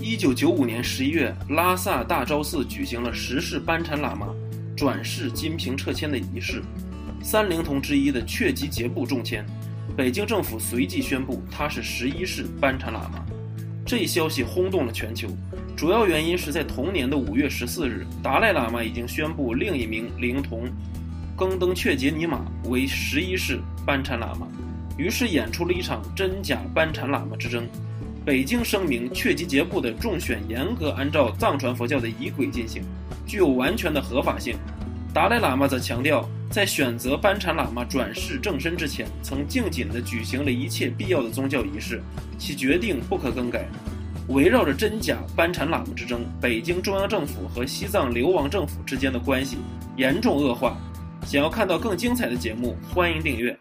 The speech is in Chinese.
一九九五年十一月，拉萨大昭寺举行了十世班禅喇嘛转世金瓶撤签的仪式，三灵童之一的确吉杰布中签，北京政府随即宣布他是十一世班禅喇嘛。这一消息轰动了全球，主要原因是在同年的五月十四日，达赖喇嘛已经宣布另一名灵童更登确杰尼玛为十一世班禅喇嘛，于是演出了一场真假班禅喇嘛之争。北京声明，确吉杰布的众选严格按照藏传佛教的仪轨进行，具有完全的合法性。达赖喇嘛则强调，在选择班禅喇嘛转世正身之前，曾敬谨地举行了一切必要的宗教仪式，其决定不可更改。围绕着真假班禅喇嘛之争，北京中央政府和西藏流亡政府之间的关系严重恶化。想要看到更精彩的节目，欢迎订阅。